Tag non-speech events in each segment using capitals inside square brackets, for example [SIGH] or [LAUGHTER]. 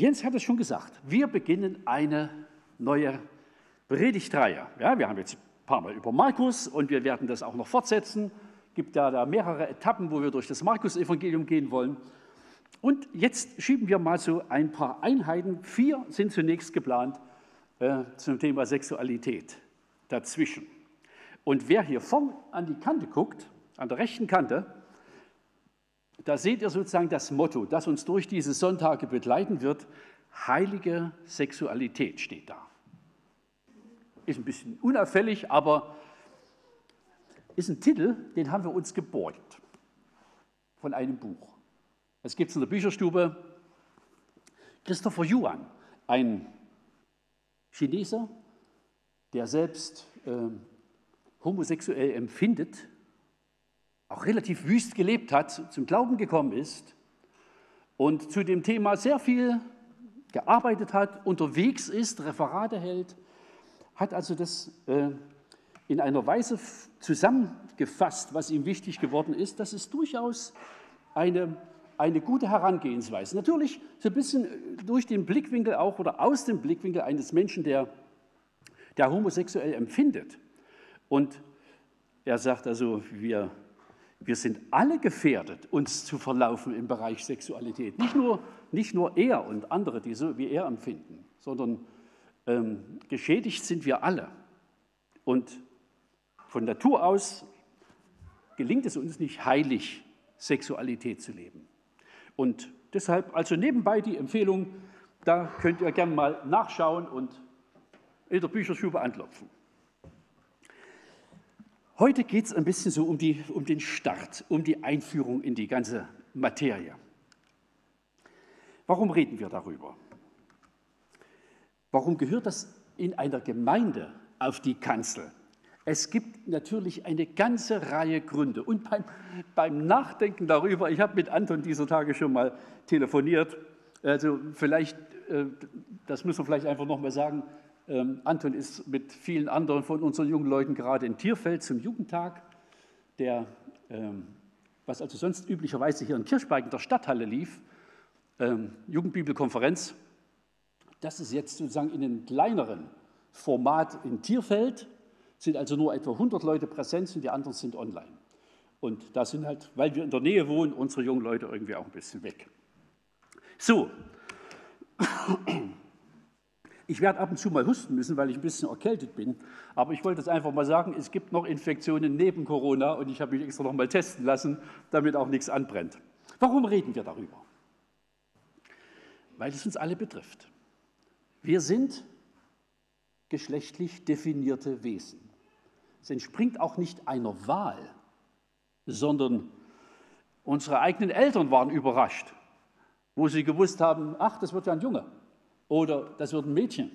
Jens hat es schon gesagt, wir beginnen eine neue Predigtreihe. Ja, wir haben jetzt ein paar Mal über Markus und wir werden das auch noch fortsetzen. Es gibt ja da mehrere Etappen, wo wir durch das Markus-Evangelium gehen wollen. Und jetzt schieben wir mal so ein paar Einheiten. Vier sind zunächst geplant äh, zum Thema Sexualität dazwischen. Und wer hier vorn an die Kante guckt, an der rechten Kante, da seht ihr sozusagen das Motto, das uns durch diese Sonntage begleiten wird. Heilige Sexualität steht da. Ist ein bisschen unauffällig, aber ist ein Titel, den haben wir uns geborgt von einem Buch. Es gibt es in der Bücherstube. Christopher Yuan, ein Chineser, der selbst äh, homosexuell empfindet, auch relativ wüst gelebt hat, zum Glauben gekommen ist und zu dem Thema sehr viel gearbeitet hat, unterwegs ist, Referate hält, hat also das äh, in einer Weise zusammengefasst, was ihm wichtig geworden ist, dass es durchaus eine, eine gute Herangehensweise. Natürlich so ein bisschen durch den Blickwinkel auch oder aus dem Blickwinkel eines Menschen, der, der homosexuell empfindet. Und er sagt also, wir wir sind alle gefährdet, uns zu verlaufen im Bereich Sexualität. Nicht nur, nicht nur er und andere, die so wie er empfinden, sondern ähm, geschädigt sind wir alle. Und von Natur aus gelingt es uns nicht heilig, Sexualität zu leben. Und deshalb also nebenbei die Empfehlung, da könnt ihr gerne mal nachschauen und in der Bücherstube anklopfen. Heute geht es ein bisschen so um, die, um den Start, um die Einführung in die ganze Materie. Warum reden wir darüber? Warum gehört das in einer Gemeinde auf die Kanzel? Es gibt natürlich eine ganze Reihe Gründe. Und beim, beim Nachdenken darüber, ich habe mit Anton dieser Tage schon mal telefoniert, also vielleicht, äh, das muss man vielleicht einfach nochmal sagen, ähm, Anton ist mit vielen anderen von unseren jungen Leuten gerade in Tierfeld zum Jugendtag, der, ähm, was also sonst üblicherweise hier in Kirchberg in der Stadthalle lief, ähm, Jugendbibelkonferenz. Das ist jetzt sozusagen in einem kleineren Format in Tierfeld, sind also nur etwa 100 Leute präsent und die anderen sind online. Und da sind halt, weil wir in der Nähe wohnen, unsere jungen Leute irgendwie auch ein bisschen weg. So, ich werde ab und zu mal husten müssen, weil ich ein bisschen erkältet bin. Aber ich wollte jetzt einfach mal sagen, es gibt noch Infektionen neben Corona und ich habe mich extra noch mal testen lassen, damit auch nichts anbrennt. Warum reden wir darüber? Weil es uns alle betrifft. Wir sind geschlechtlich definierte Wesen. Es entspringt auch nicht einer Wahl, sondern unsere eigenen Eltern waren überrascht, wo sie gewusst haben, ach, das wird ja ein Junge oder das wird ein Mädchen.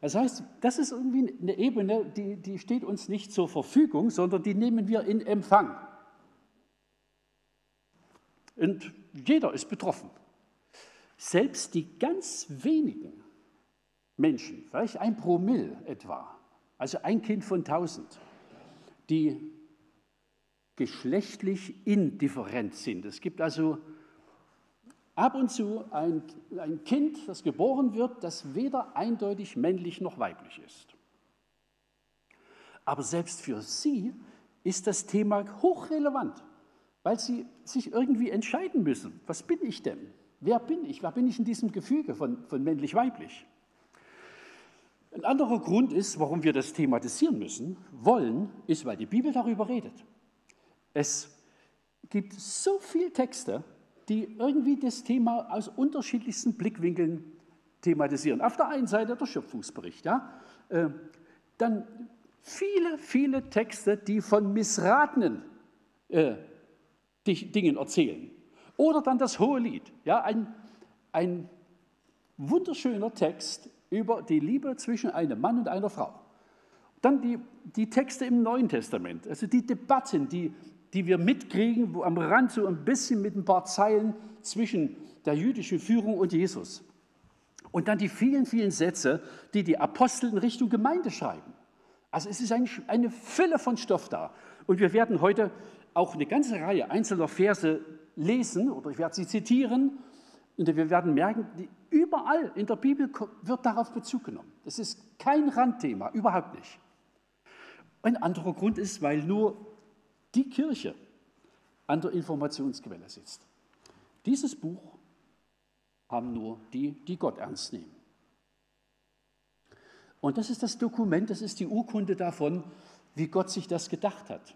Das heißt, das ist irgendwie eine Ebene, die, die steht uns nicht zur Verfügung, sondern die nehmen wir in Empfang. Und jeder ist betroffen. Selbst die ganz wenigen Menschen, vielleicht ein Promille etwa, also ein Kind von tausend, die geschlechtlich indifferent sind. Es gibt also ab und zu ein, ein Kind, das geboren wird, das weder eindeutig männlich noch weiblich ist. Aber selbst für sie ist das Thema hochrelevant, weil sie sich irgendwie entscheiden müssen. Was bin ich denn? Wer bin ich? Wer bin ich in diesem Gefüge von, von männlich-weiblich? Ein anderer Grund ist, warum wir das thematisieren müssen, wollen, ist, weil die Bibel darüber redet. Es gibt so viele Texte, die irgendwie das Thema aus unterschiedlichsten Blickwinkeln thematisieren. Auf der einen Seite der Schöpfungsbericht, ja, äh, dann viele, viele Texte, die von missratenen äh, Dingen erzählen. Oder dann das Hohe Lied, ja, ein, ein wunderschöner Text über die Liebe zwischen einem Mann und einer Frau. Dann die, die Texte im Neuen Testament, also die Debatten, die die wir mitkriegen, wo am Rand so ein bisschen mit ein paar Zeilen zwischen der jüdischen Führung und Jesus. Und dann die vielen, vielen Sätze, die die Apostel in Richtung Gemeinde schreiben. Also es ist eine Fülle von Stoff da. Und wir werden heute auch eine ganze Reihe einzelner Verse lesen, oder ich werde sie zitieren, Und wir werden merken, überall in der Bibel wird darauf Bezug genommen. Das ist kein Randthema, überhaupt nicht. Ein anderer Grund ist, weil nur die Kirche an der Informationsquelle sitzt. Dieses Buch haben nur die, die Gott ernst nehmen. Und das ist das Dokument, das ist die Urkunde davon, wie Gott sich das gedacht hat.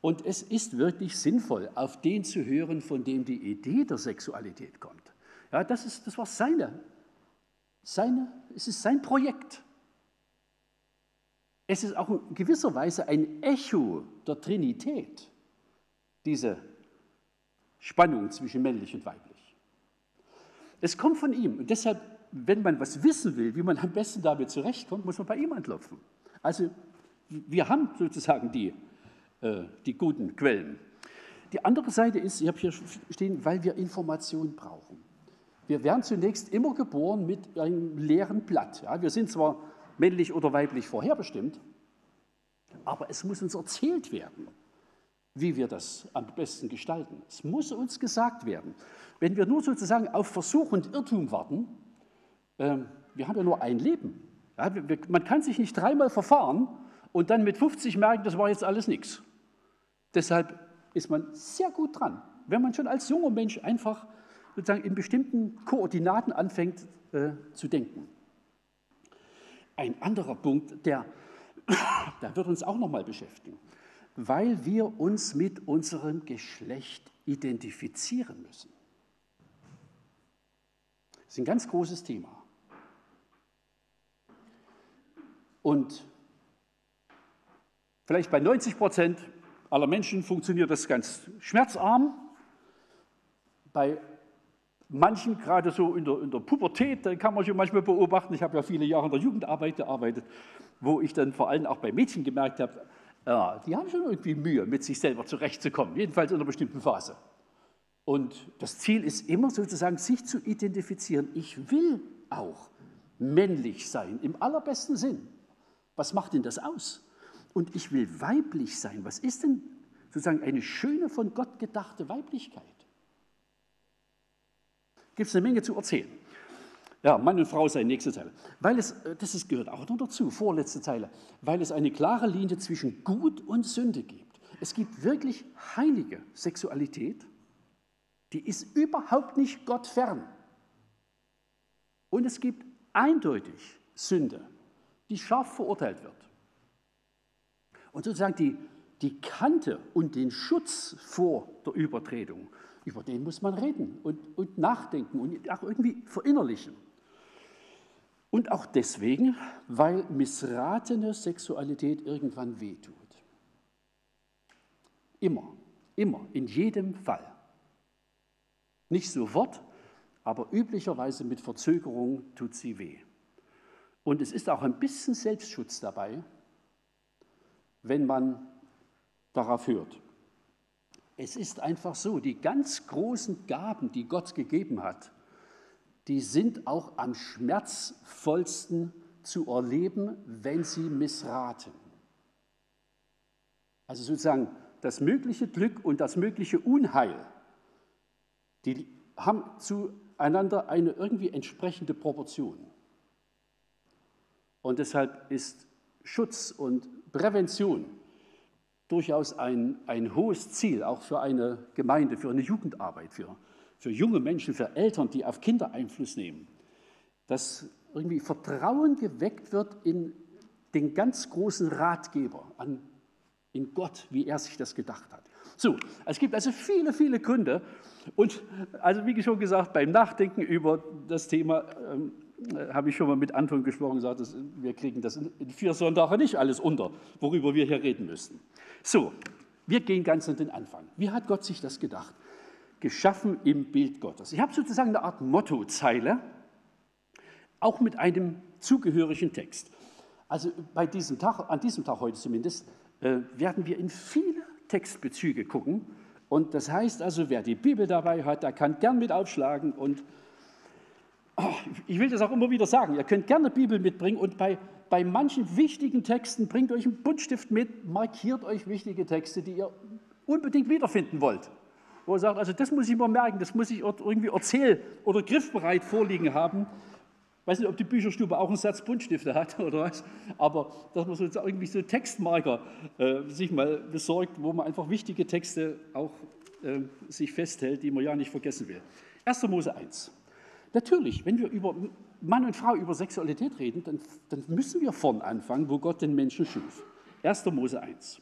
Und es ist wirklich sinnvoll, auf den zu hören, von dem die Idee der Sexualität kommt. Ja, das, ist, das war seine, seine, es ist sein Projekt. Es ist auch in gewisser Weise ein Echo der Trinität, diese Spannung zwischen männlich und weiblich. Es kommt von ihm und deshalb, wenn man was wissen will, wie man am besten damit zurechtkommt, muss man bei ihm anklopfen. Also wir haben sozusagen die, äh, die guten Quellen. Die andere Seite ist, ich habe hier stehen, weil wir Informationen brauchen. Wir werden zunächst immer geboren mit einem leeren Blatt. Ja, wir sind zwar männlich oder weiblich vorherbestimmt, aber es muss uns erzählt werden, wie wir das am besten gestalten. Es muss uns gesagt werden. Wenn wir nur sozusagen auf Versuch und Irrtum warten, äh, wir haben ja nur ein Leben. Ja, wir, man kann sich nicht dreimal verfahren und dann mit 50 merken, das war jetzt alles nichts. Deshalb ist man sehr gut dran, wenn man schon als junger Mensch einfach sozusagen in bestimmten Koordinaten anfängt äh, zu denken. Ein anderer Punkt, der, [COUGHS] der wird uns auch nochmal beschäftigen, weil wir uns mit unserem Geschlecht identifizieren müssen. Das ist ein ganz großes Thema. Und vielleicht bei 90 Prozent aller Menschen funktioniert das ganz schmerzarm. Bei manchen, gerade so in der, in der Pubertät, da kann man schon manchmal beobachten, ich habe ja viele Jahre in der Jugendarbeit gearbeitet, wo ich dann vor allem auch bei Mädchen gemerkt habe, ja, die haben schon irgendwie Mühe, mit sich selber zurechtzukommen, jedenfalls in einer bestimmten Phase. Und das Ziel ist immer sozusagen, sich zu identifizieren. Ich will auch männlich sein, im allerbesten Sinn. Was macht denn das aus? Und ich will weiblich sein. Was ist denn sozusagen eine schöne, von Gott gedachte Weiblichkeit? Gibt es eine Menge zu erzählen. Ja, Mann und Frau sein, nächste Zeile. Weil es, äh, das ist, gehört auch noch dazu, vorletzte Zeile, weil es eine klare Linie zwischen Gut und Sünde gibt. Es gibt wirklich heilige Sexualität, die ist überhaupt nicht Gott fern. Und es gibt eindeutig Sünde, die scharf verurteilt wird. Und sozusagen die, die Kante und den Schutz vor der Übertretung über den muss man reden und, und nachdenken und auch irgendwie verinnerlichen. Und auch deswegen, weil missratene Sexualität irgendwann wehtut. Immer, immer, in jedem Fall. Nicht sofort, aber üblicherweise mit Verzögerung tut sie weh. Und es ist auch ein bisschen Selbstschutz dabei, wenn man darauf hört. Es ist einfach so, die ganz großen Gaben, die Gott gegeben hat, die sind auch am schmerzvollsten zu erleben, wenn sie missraten. Also sozusagen das mögliche Glück und das mögliche Unheil, die haben zueinander eine irgendwie entsprechende Proportion. Und deshalb ist Schutz und Prävention durchaus ein, ein hohes Ziel, auch für eine Gemeinde, für eine Jugendarbeit, für, für junge Menschen, für Eltern, die auf Kinder Einfluss nehmen, dass irgendwie Vertrauen geweckt wird in den ganz großen Ratgeber, an, in Gott, wie er sich das gedacht hat. So, es gibt also viele, viele Gründe. Und also wie schon gesagt, beim Nachdenken über das Thema ähm, äh, habe ich schon mal mit Anton gesprochen und gesagt, dass wir kriegen das in vier Sonntagen nicht alles unter, worüber wir hier reden müssten. So, wir gehen ganz an den Anfang. Wie hat Gott sich das gedacht? Geschaffen im Bild Gottes. Ich habe sozusagen eine Art Mottozeile, auch mit einem zugehörigen Text. Also bei diesem Tag, an diesem Tag heute zumindest, äh, werden wir in viele Textbezüge gucken. Und das heißt also, wer die Bibel dabei hat, der kann gern mit aufschlagen und oh, ich will das auch immer wieder sagen, ihr könnt gerne Bibel mitbringen und bei bei manchen wichtigen Texten bringt euch einen Buntstift mit, markiert euch wichtige Texte, die ihr unbedingt wiederfinden wollt. wo er sagt, also das muss ich mir merken, das muss ich irgendwie erzähl- oder griffbereit vorliegen haben. Ich weiß nicht, ob die Bücherstube auch einen Satz Buntstifte hat [LAUGHS] oder was, aber dass man so irgendwie so Textmarker äh, sich mal besorgt, wo man einfach wichtige Texte auch äh, sich festhält, die man ja nicht vergessen will. 1. Mose 1. Natürlich, wenn wir über Mann und Frau über Sexualität reden, dann, dann müssen wir vorn anfangen, wo Gott den Menschen schuf. 1. Mose 1.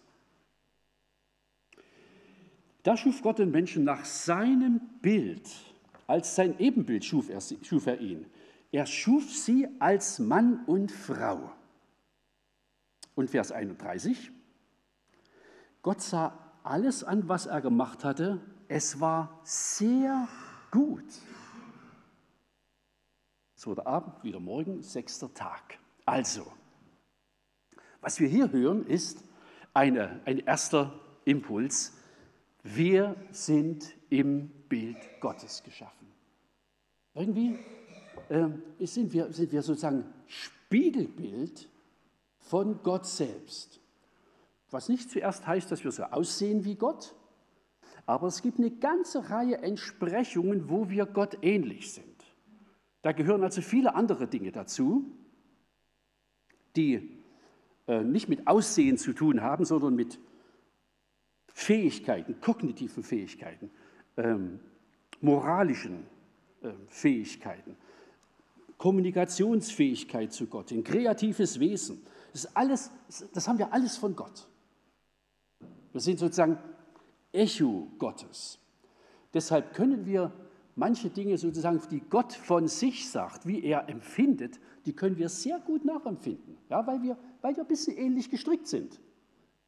Da schuf Gott den Menschen nach seinem Bild. Als sein Ebenbild schuf er, schuf er ihn. Er schuf sie als Mann und Frau. Und Vers 31. Gott sah alles an, was er gemacht hatte. Es war sehr gut. Es wurde Abend, wieder Morgen, sechster Tag. Also, was wir hier hören, ist eine, ein erster Impuls. Wir sind im Bild Gottes geschaffen. Irgendwie äh, sind, wir, sind wir sozusagen Spiegelbild von Gott selbst. Was nicht zuerst heißt, dass wir so aussehen wie Gott, aber es gibt eine ganze Reihe Entsprechungen, wo wir Gott ähnlich sind. Da gehören also viele andere Dinge dazu, die äh, nicht mit Aussehen zu tun haben, sondern mit Fähigkeiten, kognitiven Fähigkeiten, ähm, moralischen äh, Fähigkeiten, Kommunikationsfähigkeit zu Gott, ein kreatives Wesen. Das, ist alles, das haben wir alles von Gott. Wir sind sozusagen Echo Gottes. Deshalb können wir manche Dinge sozusagen, die Gott von sich sagt, wie er empfindet, die können wir sehr gut nachempfinden, ja, weil, wir, weil wir ein bisschen ähnlich gestrickt sind,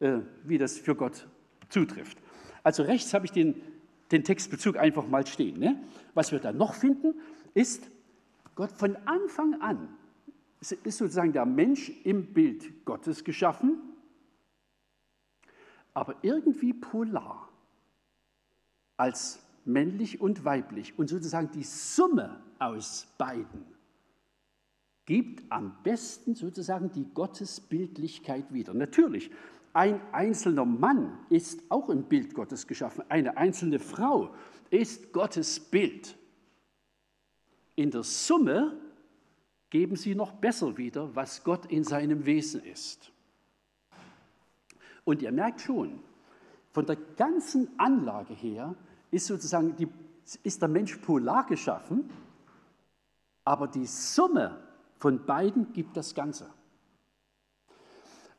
äh, wie das für Gott zutrifft. Also rechts habe ich den, den Textbezug einfach mal stehen. Ne? Was wir da noch finden, ist, Gott von Anfang an ist sozusagen der Mensch im Bild Gottes geschaffen, aber irgendwie polar, als männlich und weiblich. Und sozusagen die Summe aus beiden gibt am besten sozusagen die Gottesbildlichkeit wieder. Natürlich, ein einzelner Mann ist auch im Bild Gottes geschaffen. Eine einzelne Frau ist Gottes Bild. In der Summe geben sie noch besser wieder, was Gott in seinem Wesen ist. Und ihr merkt schon, von der ganzen Anlage her ist sozusagen die, ist der Mensch polar geschaffen, aber die Summe von beiden gibt das Ganze.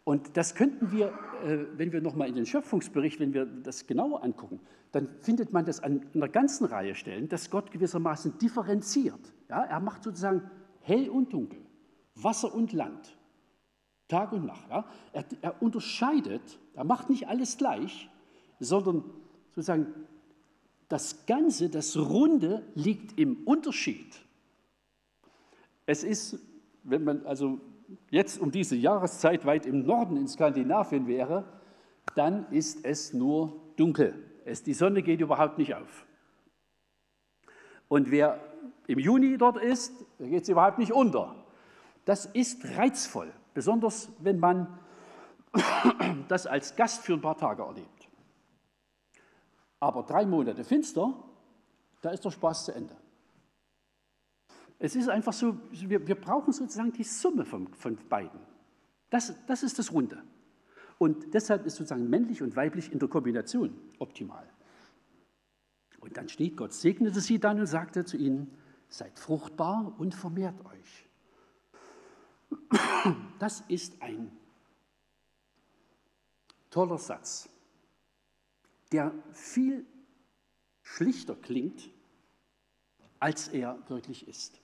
Und das könnten wir, äh, wenn wir nochmal in den Schöpfungsbericht, wenn wir das genauer angucken, dann findet man das an einer ganzen Reihe Stellen, dass Gott gewissermaßen differenziert. Ja, er macht sozusagen hell und dunkel, Wasser und Land, Tag und Nacht. Ja. Er, er unterscheidet, er macht nicht alles gleich, sondern sozusagen das Ganze, das Runde liegt im Unterschied. Es ist, wenn man also jetzt um diese Jahreszeit weit im Norden in Skandinavien wäre, dann ist es nur dunkel. Es, die Sonne geht überhaupt nicht auf. Und wer im Juni dort ist, da geht es überhaupt nicht unter. Das ist reizvoll, besonders wenn man [COUGHS] das als Gast für ein paar Tage erlebt. Aber drei Monate finster, da ist der Spaß zu Ende. Es ist einfach so, wir, wir brauchen sozusagen die Summe von, von beiden. Das, das ist das Runde. Und deshalb ist sozusagen männlich und weiblich in der Kombination optimal. Und dann steht, Gott segnete sie dann und sagte zu ihnen, seid fruchtbar und vermehrt euch. Das ist ein toller Satz, der viel schlichter klingt, als er wirklich ist.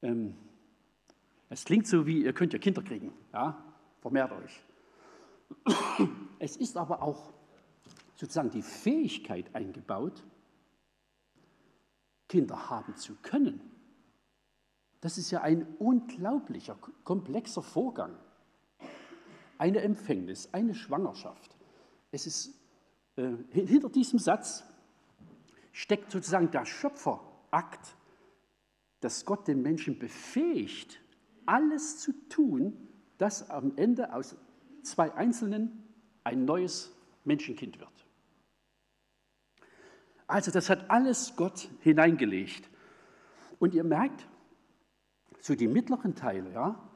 Ähm, es klingt so wie, ihr könnt ja Kinder kriegen, ja, vermehrt euch. [COUGHS] Es ist aber auch sozusagen die Fähigkeit eingebaut, Kinder haben zu können. Das ist ja ein unglaublicher, komplexer Vorgang. Eine Empfängnis, eine Schwangerschaft. Es ist, äh, hinter diesem Satz steckt sozusagen der Schöpferakt dass Gott den Menschen befähigt, alles zu tun, dass am Ende aus zwei Einzelnen ein neues Menschenkind wird. Also das hat alles Gott hineingelegt. Und ihr merkt, so die mittleren Teile, ja,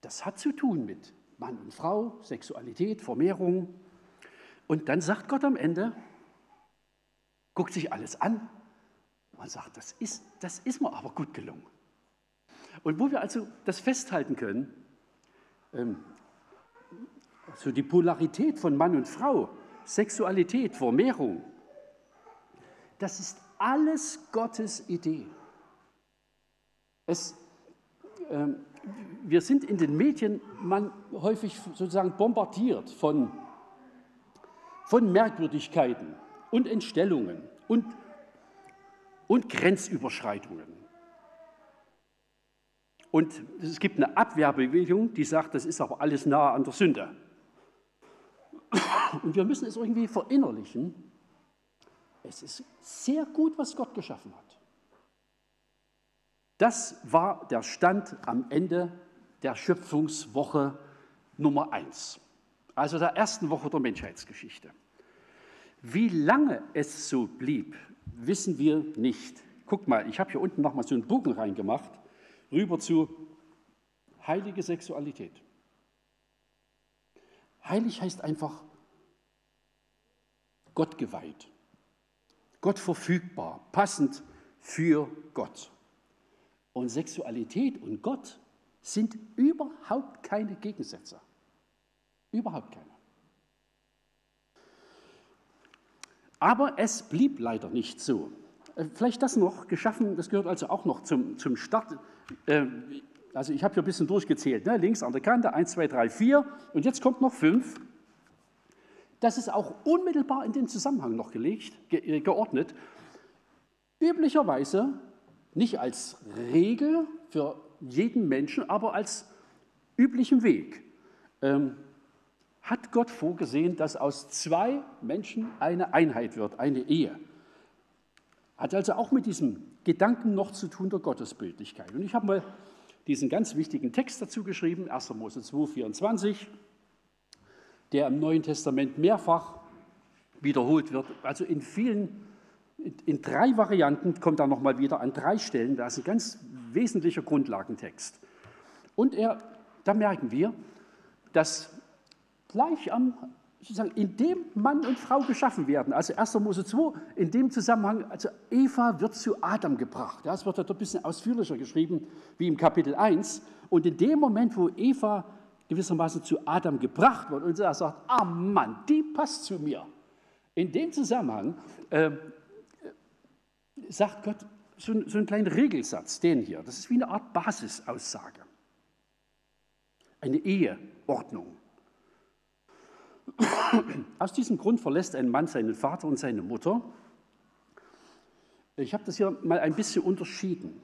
das hat zu tun mit Mann und Frau, Sexualität, Vermehrung. Und dann sagt Gott am Ende, guckt sich alles an und sagt, das ist, das ist mir aber gut gelungen. Und wo wir also das festhalten können, ähm, so die Polarität von Mann und Frau, Sexualität, Vermehrung, das ist alles Gottes Idee. Es, äh, wir sind in den Medien man häufig sozusagen bombardiert von, von Merkwürdigkeiten und Entstellungen und, und Grenzüberschreitungen. Und es gibt eine Abwehrbewegung, die sagt, das ist aber alles nahe an der Sünde. Und wir müssen es irgendwie verinnerlichen. Es ist sehr gut, was Gott geschaffen hat. Das war der Stand am Ende der Schöpfungswoche Nummer eins, also der ersten Woche der Menschheitsgeschichte. Wie lange es so blieb, wissen wir nicht. Guck mal, ich habe hier unten nochmal so einen Bogen reingemacht, rüber zu heilige Sexualität. Heilig heißt einfach Gott geweiht, Gott verfügbar, passend für Gott. Und Sexualität und Gott sind überhaupt keine Gegensätze. Überhaupt keine. Aber es blieb leider nicht so. Äh, vielleicht das noch geschaffen, das gehört also auch noch zum, zum Start. Äh, also ich habe hier ein bisschen durchgezählt, ne? links an der Kante, 1, 2, 3, 4 und jetzt kommt noch 5. Das ist auch unmittelbar in den Zusammenhang noch gelegt, ge äh, geordnet. Üblicherweise nicht als Regel für jeden Menschen, aber als üblichen Weg. Ähm, hat Gott vorgesehen, dass aus zwei Menschen eine Einheit wird, eine Ehe. Hat also auch mit diesem Gedanken noch zu tun der Gottesbildlichkeit. Und ich habe mal diesen ganz wichtigen Text dazu geschrieben, 1. Mose 2, 24, der im Neuen Testament mehrfach wiederholt wird. Also in vielen, in drei Varianten kommt er nochmal wieder an drei Stellen. Da ist ein ganz wesentlicher Grundlagentext. Und er, da merken wir, dass gleich am, sozusagen, in dem Mann und Frau geschaffen werden, also 1. Mose 2, in dem Zusammenhang, also Eva wird zu Adam gebracht. Ja, es wird dort ein bisschen ausführlicher geschrieben wie im Kapitel 1. Und in dem Moment, wo Eva gewissermaßen zu Adam gebracht wird und er sagt, ah Mann, die passt zu mir. In dem Zusammenhang äh, sagt Gott so, so einen kleinen Regelsatz, den hier. Das ist wie eine Art Basisaussage. Eine Eheordnung. Aus diesem Grund verlässt ein Mann seinen Vater und seine Mutter. Ich habe das hier mal ein bisschen unterschieden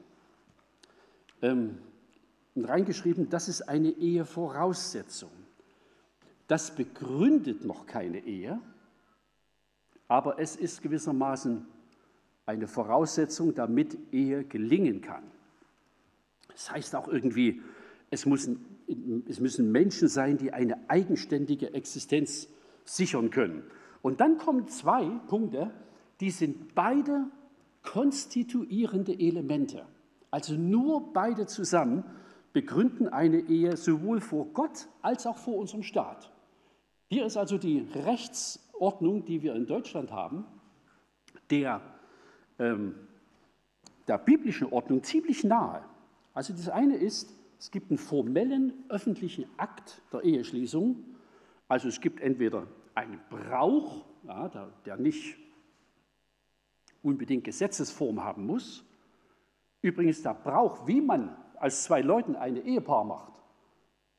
ähm, und reingeschrieben, das ist eine Ehevoraussetzung. Das begründet noch keine Ehe, aber es ist gewissermaßen eine Voraussetzung, damit Ehe gelingen kann. Das heißt auch irgendwie, es müssen, es müssen Menschen sein, die eine eigenständige Existenz sichern können. Und dann kommen zwei Punkte, die sind beide konstituierende Elemente. Also nur beide zusammen begründen eine Ehe sowohl vor Gott als auch vor unserem Staat. Hier ist also die Rechtsordnung, die wir in Deutschland haben, der, ähm, der biblischen Ordnung ziemlich nahe. Also das eine ist, es gibt einen formellen öffentlichen Akt der Eheschließung. Also es gibt entweder einen Brauch, ja, der, der nicht unbedingt Gesetzesform haben muss. Übrigens der Brauch, wie man als zwei Leuten eine Ehepaar macht,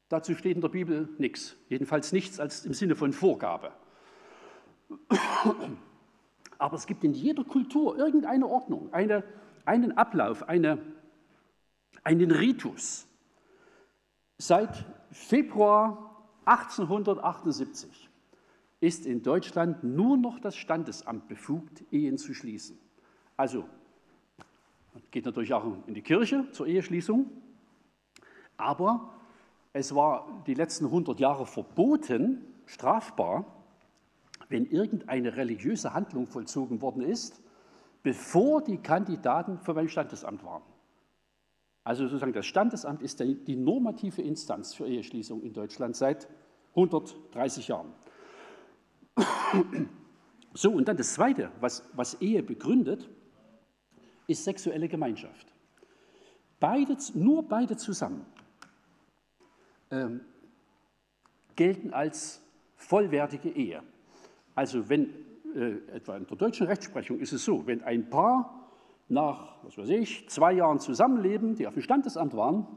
dazu steht in der Bibel nichts. Jedenfalls nichts als im Sinne von Vorgabe. Aber es gibt in jeder Kultur irgendeine Ordnung, eine, einen Ablauf, eine, einen Ritus. Seit Februar 1878 ist in Deutschland nur noch das Standesamt befugt, Ehen zu schließen. Also geht natürlich auch in die Kirche zur Eheschließung, aber es war die letzten 100 Jahre verboten, strafbar, wenn irgendeine religiöse Handlung vollzogen worden ist, bevor die Kandidaten für mein Standesamt waren. Also sozusagen das Standesamt ist die normative Instanz für Eheschließung in Deutschland seit 130 Jahren. So, und dann das Zweite, was, was Ehe begründet, ist sexuelle Gemeinschaft. Beide, nur beide zusammen ähm, gelten als vollwertige Ehe. Also wenn äh, etwa in der deutschen Rechtsprechung ist es so, wenn ein Paar nach, was weiß ich, zwei Jahren Zusammenleben, die auf dem Standesamt waren,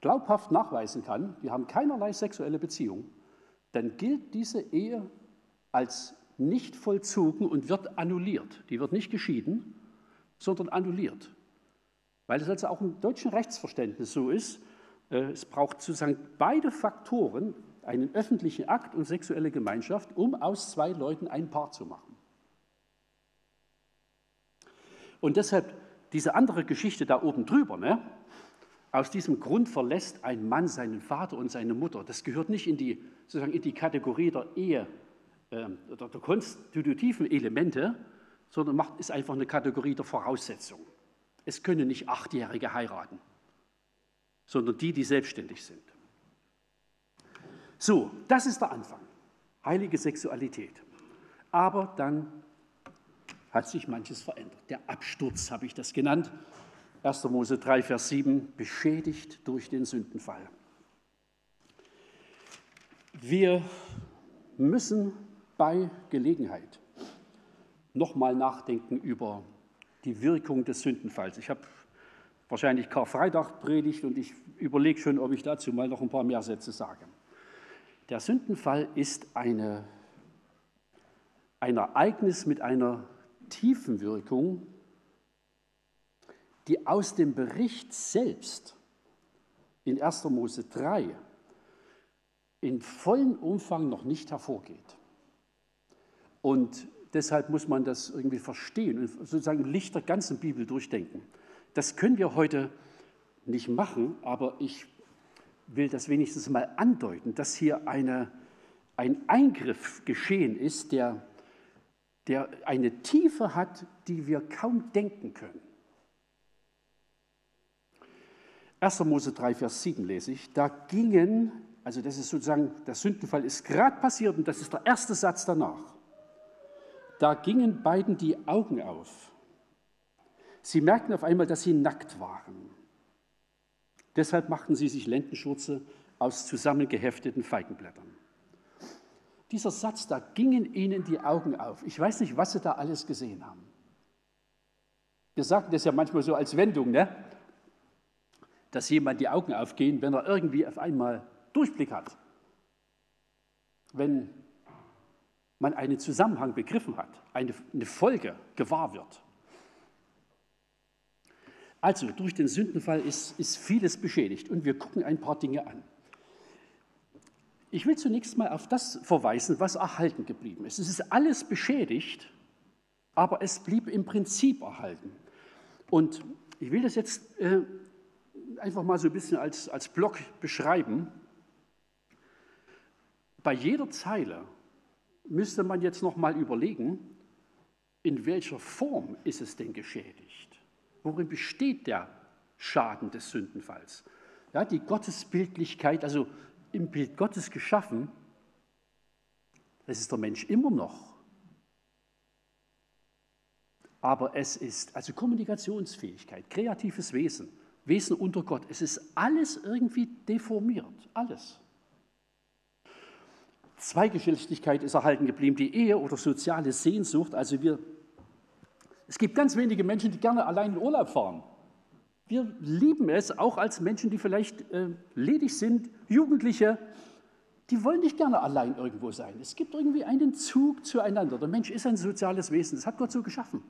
glaubhaft nachweisen kann, die haben keinerlei sexuelle Beziehung, dann gilt diese Ehe als nicht vollzogen und wird annulliert. Die wird nicht geschieden, sondern annulliert. Weil es also auch im deutschen Rechtsverständnis so ist, äh, es braucht sozusagen beide Faktoren, einen öffentlichen Akt und sexuelle Gemeinschaft, um aus zwei Leuten ein Paar zu machen. Und deshalb diese andere Geschichte da oben drüber, ne? aus diesem Grund verlässt ein Mann seinen Vater und seine Mutter. Das gehört nicht in die, sozusagen in die Kategorie der Ehe, äh, der, der konstitutiven Elemente, sondern macht, ist einfach eine Kategorie der Voraussetzung. Es können nicht Achtjährige heiraten, sondern die, die selbstständig sind. So, das ist der Anfang. Heilige Sexualität. Aber dann hat sich manches verändert. Der Absturz habe ich das genannt. 1. Mose 3, Vers 7, beschädigt durch den Sündenfall. Wir müssen bei Gelegenheit nochmal nachdenken über die Wirkung des Sündenfalls. Ich habe wahrscheinlich Karfreitag predigt und ich überlege schon, ob ich dazu mal noch ein paar mehr Sätze sage. Der Sündenfall ist eine, ein Ereignis mit einer tiefen Wirkung, die aus dem Bericht selbst in 1. Mose 3 in vollem Umfang noch nicht hervorgeht. Und deshalb muss man das irgendwie verstehen und sozusagen Licht der ganzen Bibel durchdenken. Das können wir heute nicht machen, aber ich will das wenigstens mal andeuten, dass hier eine, ein Eingriff geschehen ist, der, der eine Tiefe hat, die wir kaum denken können. 1. Mose 3, Vers 7 lese ich, da gingen, also das ist sozusagen, der Sündenfall ist gerade passiert und das ist der erste Satz danach. Da gingen beiden die Augen auf. Sie merkten auf einmal, dass sie nackt waren. Deshalb machten sie sich Lendenschurze aus zusammengehefteten Feigenblättern. Dieser Satz, da gingen ihnen die Augen auf. Ich weiß nicht, was sie da alles gesehen haben. Wir sagen das ja manchmal so als Wendung, ne? dass jemand die Augen aufgehen, wenn er irgendwie auf einmal Durchblick hat. Wenn man einen Zusammenhang begriffen hat, eine, eine Folge gewahr wird. Also durch den Sündenfall ist, ist vieles beschädigt und wir gucken ein paar Dinge an. Ich will zunächst mal auf das verweisen, was erhalten geblieben ist. Es ist alles beschädigt, aber es blieb im Prinzip erhalten. Und ich will das jetzt äh, einfach mal so ein bisschen als, als Block beschreiben. Bei jeder Zeile müsste man jetzt noch mal überlegen, in welcher Form ist es denn geschädigt? Worin besteht der Schaden des Sündenfalls? Ja, die Gottesbildlichkeit, also im Bild Gottes geschaffen, das ist der Mensch immer noch. Aber es ist also Kommunikationsfähigkeit, kreatives Wesen, Wesen unter Gott. Es ist alles irgendwie deformiert, alles. Zweigeschlechtlichkeit ist erhalten geblieben, die Ehe oder soziale Sehnsucht. Also wir es gibt ganz wenige Menschen, die gerne allein in Urlaub fahren. Wir lieben es, auch als Menschen, die vielleicht äh, ledig sind, Jugendliche, die wollen nicht gerne allein irgendwo sein. Es gibt irgendwie einen Zug zueinander. Der Mensch ist ein soziales Wesen, das hat Gott so geschaffen.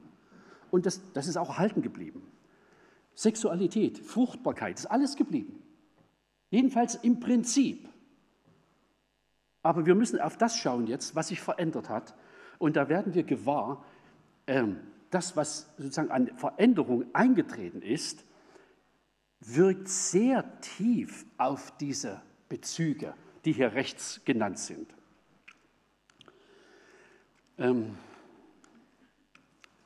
Und das, das ist auch erhalten geblieben. Sexualität, Fruchtbarkeit, ist alles geblieben. Jedenfalls im Prinzip. Aber wir müssen auf das schauen jetzt, was sich verändert hat. Und da werden wir gewahr, ähm, das, was sozusagen an Veränderung eingetreten ist, wirkt sehr tief auf diese Bezüge, die hier rechts genannt sind. Ähm,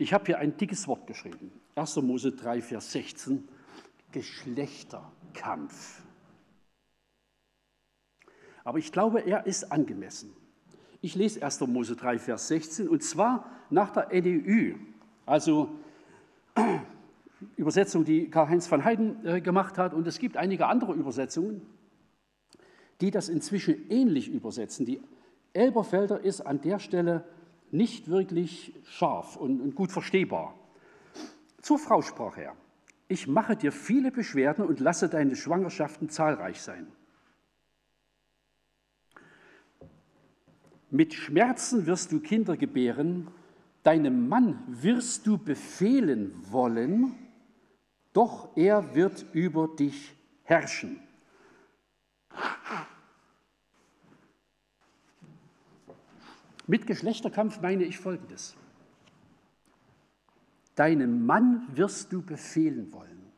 Ich habe hier ein dickes Wort geschrieben. 1. Mose 3, Vers 16. Geschlechterkampf. Aber ich glaube, er ist angemessen. Ich lese 1. Mose 3, Vers 16, und zwar nach der NEU, also Übersetzung, die Karl-Heinz van Heiden äh, gemacht hat. Und es gibt einige andere Übersetzungen, die das inzwischen ähnlich übersetzen. Die Elberfelder ist an der Stelle nicht wirklich scharf und, und gut verstehbar. Zur Frau sprach er, ich mache dir viele Beschwerden und lasse deine Schwangerschaften zahlreich sein. Mit Schmerzen wirst du Kinder gebären, deinem Mann wirst du befehlen wollen, doch er wird über dich herrschen. Mit Geschlechterkampf meine ich Folgendes. Deinem Mann wirst du befehlen wollen.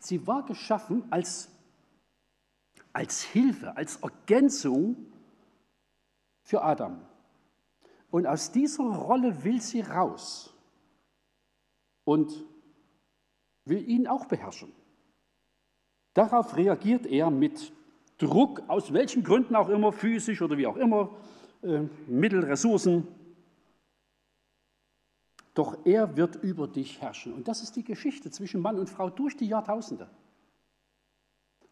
Sie war geschaffen als, als Hilfe, als Ergänzung für Adam. Und aus dieser Rolle will sie raus und will ihn auch beherrschen. Darauf reagiert er mit Druck, aus welchen Gründen auch immer, physisch oder wie auch immer, äh, Mittel, Ressourcen. Doch er wird über dich herrschen. Und das ist die Geschichte zwischen Mann und Frau durch die Jahrtausende.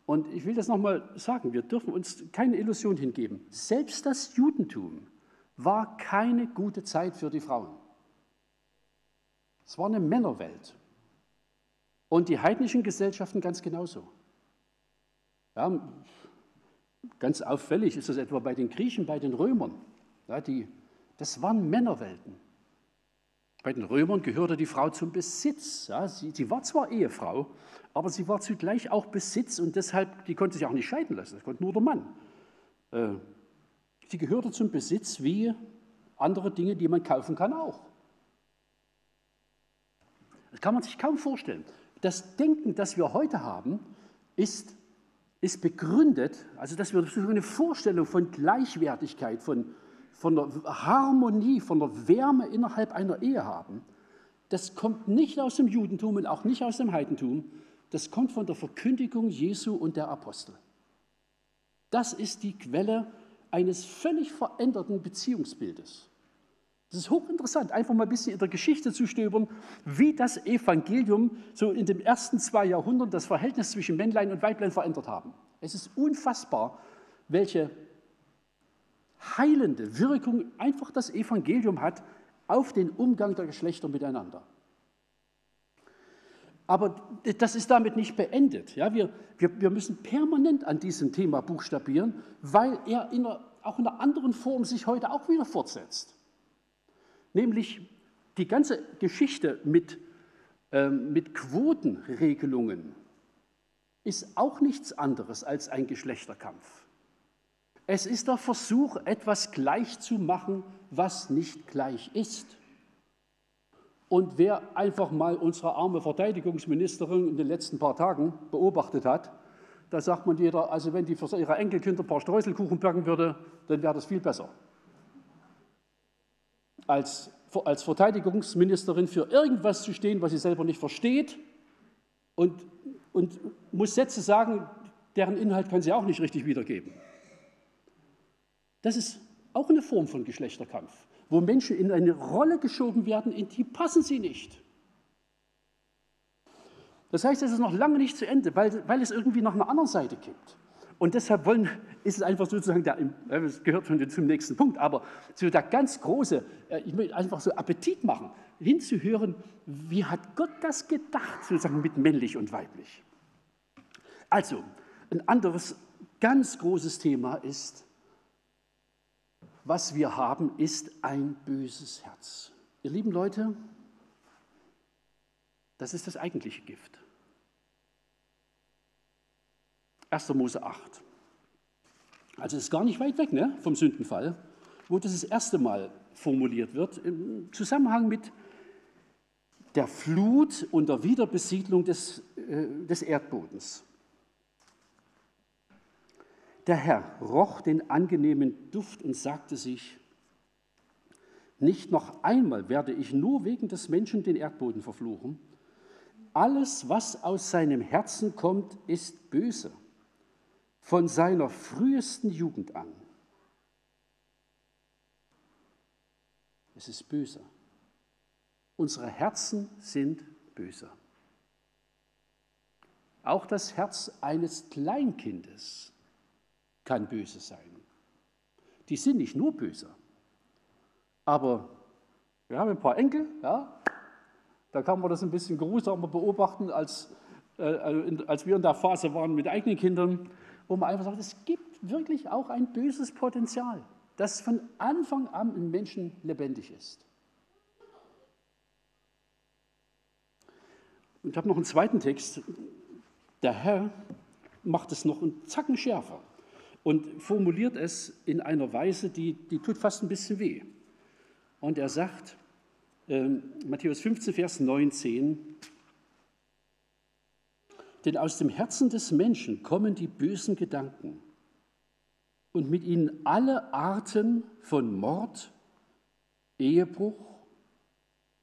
Und ich will das nochmal sagen, wir dürfen uns keine Illusion hingeben. Selbst das Judentum war keine gute Zeit für die Frauen. Es war eine Männerwelt. Und die heidnischen Gesellschaften ganz genauso. Ja, Ganz auffällig ist das etwa bei den Griechen, bei den Römern. Ja, die, das waren Männerwelten. Bei den Römern gehörte die Frau zum Besitz. Ja, sie, sie, war zwar Ehefrau, aber sie war zugleich auch Besitz und deshalb, die konnte sich auch nicht scheiden lassen, das konnte nur der Mann. Äh, sie gehörte zum Besitz wie andere Dinge, die man kaufen kann, auch. Das kann man sich kaum vorstellen. Das Denken, das wir heute haben, ist ist begründet, also dass wir eine Vorstellung von Gleichwertigkeit, von, von der Harmonie, von der Wärme innerhalb einer Ehe haben. Das kommt nicht aus dem Judentum und auch nicht aus dem Heidentum, das kommt von der Verkündigung Jesu und der Apostel. Das ist die Quelle eines völlig veränderten Beziehungsbildes. Das ist hochinteressant, einfach mal ein bisschen in der Geschichte zu stöbern, wie das Evangelium so in den ersten zwei Jahrhunderten das Verhältnis zwischen Männlein und Weiblein verändert haben. Es ist unfassbar, welche heilende Wirkung einfach das Evangelium hat auf den Umgang der Geschlechter miteinander. Aber das ist damit nicht beendet. Ja, wir, wir, wir müssen permanent an diesem Thema buchstabieren, weil er in einer, auch in einer anderen Form sich heute auch wieder fortsetzt. Nämlich die ganze Geschichte mit, äh, mit Quotenregelungen ist auch nichts anderes als ein Geschlechterkampf. Es ist der Versuch, etwas gleich zu machen, was nicht gleich ist. Und wer einfach mal unsere arme Verteidigungsministerin in den letzten paar Tagen beobachtet hat, da sagt man jeder, also wenn die für ihre Enkelkinder ein paar Streuselkuchen backen würde, dann wäre das viel besser als, als Verteidigungsministerin für irgendwas zu stehen, was sie selber nicht versteht und, und muss Sätze sagen, deren Inhalt kann sie auch nicht richtig wiedergeben. Das ist auch eine Form von Geschlechterkampf, wo Menschen in eine Rolle geschoben werden, in die passen sie nicht. Das heißt, es ist noch lange nicht zu Ende, weil, weil es irgendwie noch eine andere Seite gibt. Und deshalb wollen, ist es einfach sozusagen, der, es gehört schon zum nächsten Punkt, aber so der ganz große, äh, ich will einfach so Appetit machen, hinzuhören, wie hat Gott das gedacht, sozusagen mit männlich und weiblich. Also, ein anderes ganz großes Thema ist, was wir haben, ist ein böses Herz. Ihr lieben Leute, das ist das eigentliche Gift. 1. Mose 8. Also es ist gar nicht weit weg ne, vom Sündenfall, wo das das erste Mal formuliert wird, im Zusammenhang mit der Flut und der Wiederbesiedlung des, äh, des Erdbodens. Der Herr roch den angenehmen Duft und sagte sich, Nicht noch einmal werde ich nur wegen des Menschen den Erdboden verfluchen. Alles, was aus seinem Herzen kommt, ist böse. Von seiner frühesten Jugend an. Es ist böse. Unsere Herzen sind böse. Auch das Herz eines Kleinkindes kann böse sein. Die sind nicht nur böse, aber wir haben ein paar Enkel, ja, da kann man das ein bisschen geruhsamer beobachten, als, äh, als wir in der Phase waren mit eigenen Kindern, wo man einfach sagt, es gibt wirklich auch ein böses Potenzial, das von Anfang an im Menschen lebendig ist. Und ich habe noch einen zweiten Text. Der Herr macht es noch einen Zacken schärfer und formuliert es in einer Weise, die, die tut fast ein bisschen weh. Und er sagt, äh, Matthäus 15, Vers 19, denn aus dem Herzen des Menschen kommen die bösen Gedanken und mit ihnen alle Arten von Mord, Ehebruch,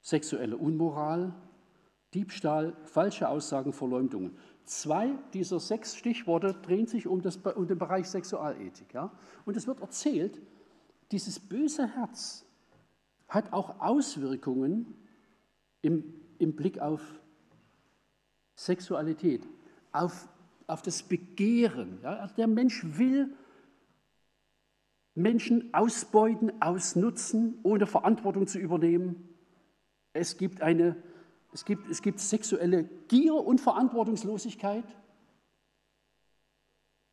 sexuelle Unmoral, Diebstahl, falsche Aussagen, Verleumdungen. Zwei dieser sechs Stichworte drehen sich um, das, um den Bereich Sexualethik. Ja? Und es wird erzählt, dieses böse Herz hat auch Auswirkungen im, im Blick auf Sexualität, auf, auf das Begehren. Ja? Der Mensch will Menschen ausbeuten, ausnutzen, ohne Verantwortung zu übernehmen. Es gibt eine es gibt, es gibt sexuelle Gier und Verantwortungslosigkeit.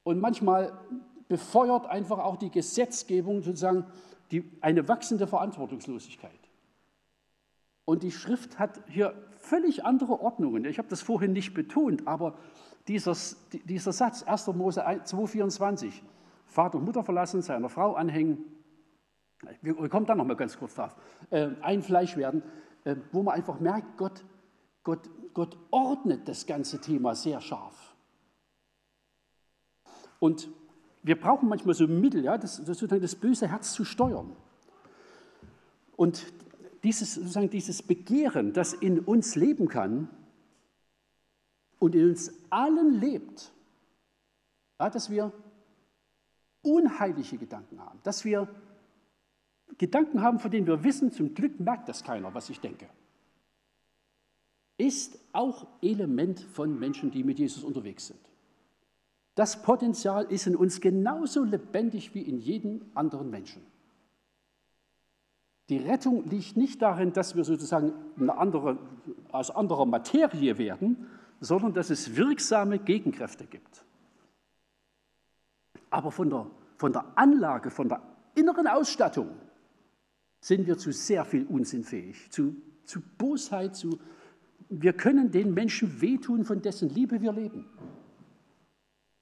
Und manchmal befeuert einfach auch die Gesetzgebung sozusagen die, eine wachsende Verantwortungslosigkeit. Und die Schrift hat hier völlig andere Ordnungen. Ich habe das vorhin nicht betont, aber dieser, dieser Satz, 1. Mose 2,24, Vater und Mutter verlassen, seiner Frau anhängen, wir kommen dann noch mal ganz kurz drauf, äh, ein Fleisch werden, äh, wo man einfach merkt, Gott Gott, Gott ordnet das ganze Thema sehr scharf. Und wir brauchen manchmal so Mittel, ja, das, sozusagen das böse Herz zu steuern. Und dieses, sozusagen dieses Begehren, das in uns leben kann und in uns allen lebt, ja, dass wir unheilige Gedanken haben, dass wir Gedanken haben, von denen wir wissen, zum Glück merkt das keiner, was ich denke ist auch Element von Menschen, die mit Jesus unterwegs sind. Das Potenzial ist in uns genauso lebendig wie in jedem anderen Menschen. Die Rettung liegt nicht darin, dass wir sozusagen eine andere, aus anderer Materie werden, sondern dass es wirksame Gegenkräfte gibt. Aber von der, von der Anlage, von der inneren Ausstattung sind wir zu sehr viel Unsinn fähig, zu, zu Bosheit, zu, wir können den Menschen wehtun, von dessen Liebe wir leben.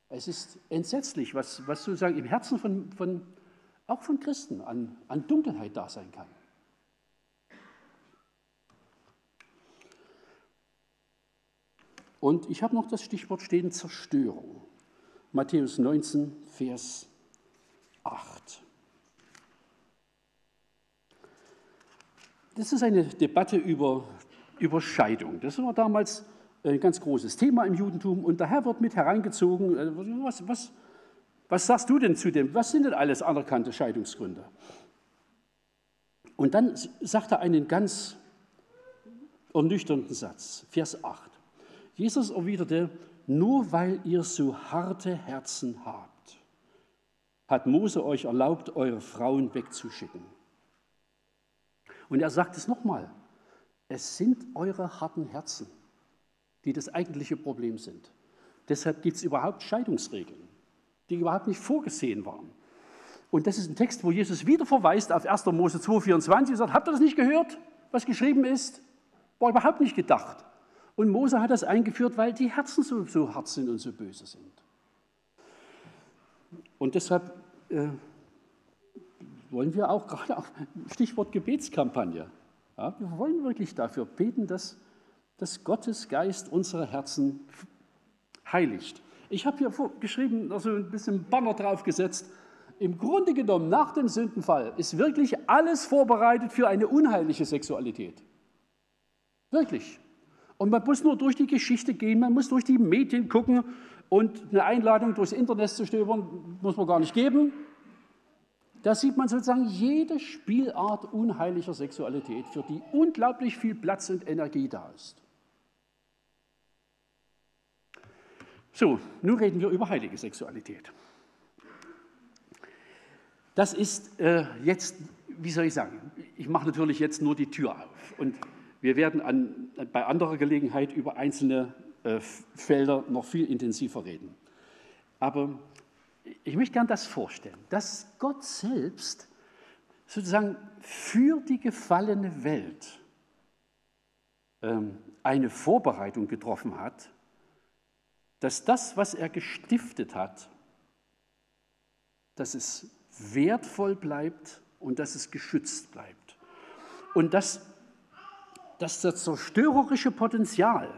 Es ist entsetzlich, was, was sozusagen im Herzen von, von, auch von Christen an, an Dunkelheit da sein kann. Und ich habe noch das Stichwort stehen Zerstörung. Matthäus 19, Vers 8. Das ist eine Debatte über Überscheidung. Das war damals ein ganz großes Thema im Judentum und der Herr wird mit hereingezogen. Was, was, was sagst du denn zu dem? Was sind denn alles anerkannte Scheidungsgründe? Und dann sagt er einen ganz ernüchternden Satz, Vers 8. Jesus erwiderte, nur weil ihr so harte Herzen habt, hat Mose euch erlaubt, eure Frauen wegzuschicken. Und er sagt es nochmal, es sind eure harten Herzen, die das eigentliche Problem sind. Deshalb gibt es überhaupt Scheidungsregeln, die überhaupt nicht vorgesehen waren. Und das ist ein Text, wo Jesus wieder verweist auf 1. Mose 2,24 und sagt, habt ihr das nicht gehört, was geschrieben ist? War überhaupt nicht gedacht. Und Mose hat das eingeführt, weil die Herzen so, so hart sind und so böse sind. Und deshalb äh, wollen wir auch gerade auf Stichwort Gebetskampagne, ja, wir wollen wirklich dafür beten, dass, dass Gottes Geist unsere Herzen heiligt. Ich habe hier geschrieben, also ein bisschen Banner draufgesetzt, im Grunde genommen nach dem Sündenfall ist wirklich alles vorbereitet für eine unheilige Sexualität. Wirklich. Und man muss nur durch die Geschichte gehen, man muss durch die Medien gucken und eine Einladung durchs Internet zu stöbern, muss man gar nicht geben. Da sieht man sozusagen jede Spielart unheiliger Sexualität, für die unglaublich viel Platz und Energie da ist. So, nun reden wir über heilige Sexualität. Das ist äh, jetzt, wie soll ich sagen, ich mache natürlich jetzt nur die Tür auf und wir werden an, bei anderer Gelegenheit über einzelne äh, Felder noch viel intensiver reden. Aber ich möchte gern das vorstellen, dass Gott selbst sozusagen für die gefallene Welt ähm, eine Vorbereitung getroffen hat, dass das, was er gestiftet hat, dass es wertvoll bleibt und dass es geschützt bleibt. Und dass, dass das zerstörerische Potenzial,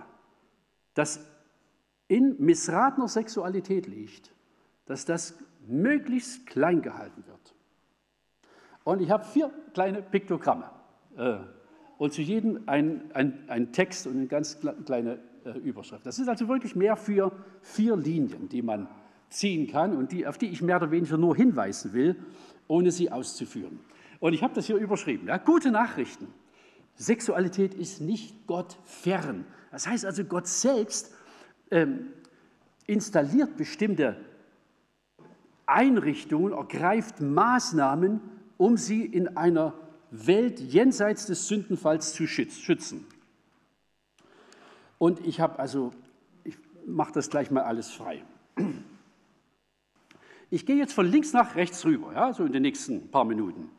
das in missratener Sexualität liegt, dass das möglichst klein gehalten wird. Und ich habe vier kleine Piktogramme äh, und zu jedem ein, ein, ein Text und eine ganz kleine äh, Überschrift. Das ist also wirklich mehr für vier Linien, die man ziehen kann und die, auf die ich mehr oder weniger nur hinweisen will, ohne sie auszuführen. Und ich habe das hier überschrieben. Ja, gute Nachrichten. Sexualität ist nicht Gott fern. Das heißt also, Gott selbst ähm, installiert bestimmte Einrichtungen, ergreift Maßnahmen, um sie in einer Welt jenseits des Sündenfalls zu schützen. Und ich habe also, ich mache das gleich mal alles frei. Ich gehe jetzt von links nach rechts rüber, ja, so in den nächsten paar Minuten.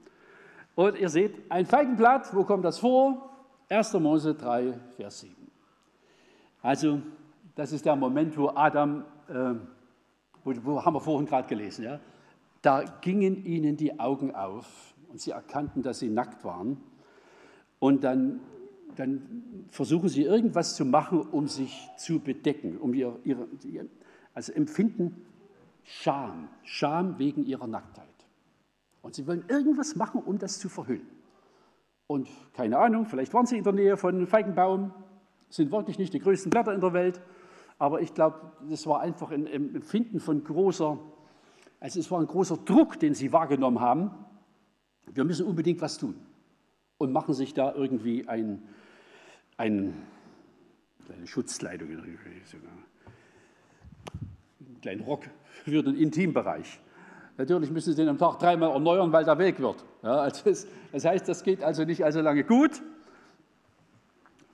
Und ihr seht, ein Feigenblatt, wo kommt das vor? 1. Mose 3, Vers 7. Also, das ist der Moment, wo Adam äh, wo, wo haben wir vorhin gerade gelesen, ja? da gingen ihnen die Augen auf und sie erkannten, dass sie nackt waren. Und dann, dann versuchen sie irgendwas zu machen, um sich zu bedecken, um ihr, ihre, also empfinden Scham, Scham wegen ihrer Nacktheit. Und sie wollen irgendwas machen, um das zu verhüllen. Und keine Ahnung, vielleicht waren sie in der Nähe von Feigenbaum, sind wirklich nicht die größten Blätter in der Welt, aber ich glaube, das war einfach ein Empfinden von großer, also es war ein großer Druck, den sie wahrgenommen haben. Wir müssen unbedingt was tun und machen sich da irgendwie ein, ein eine Schutzkleidung, einen kleinen Rock für den Intimbereich. Natürlich müssen Sie den am Tag dreimal erneuern, weil der Weg wird. Ja, also das, das heißt, das geht also nicht allzu lange gut.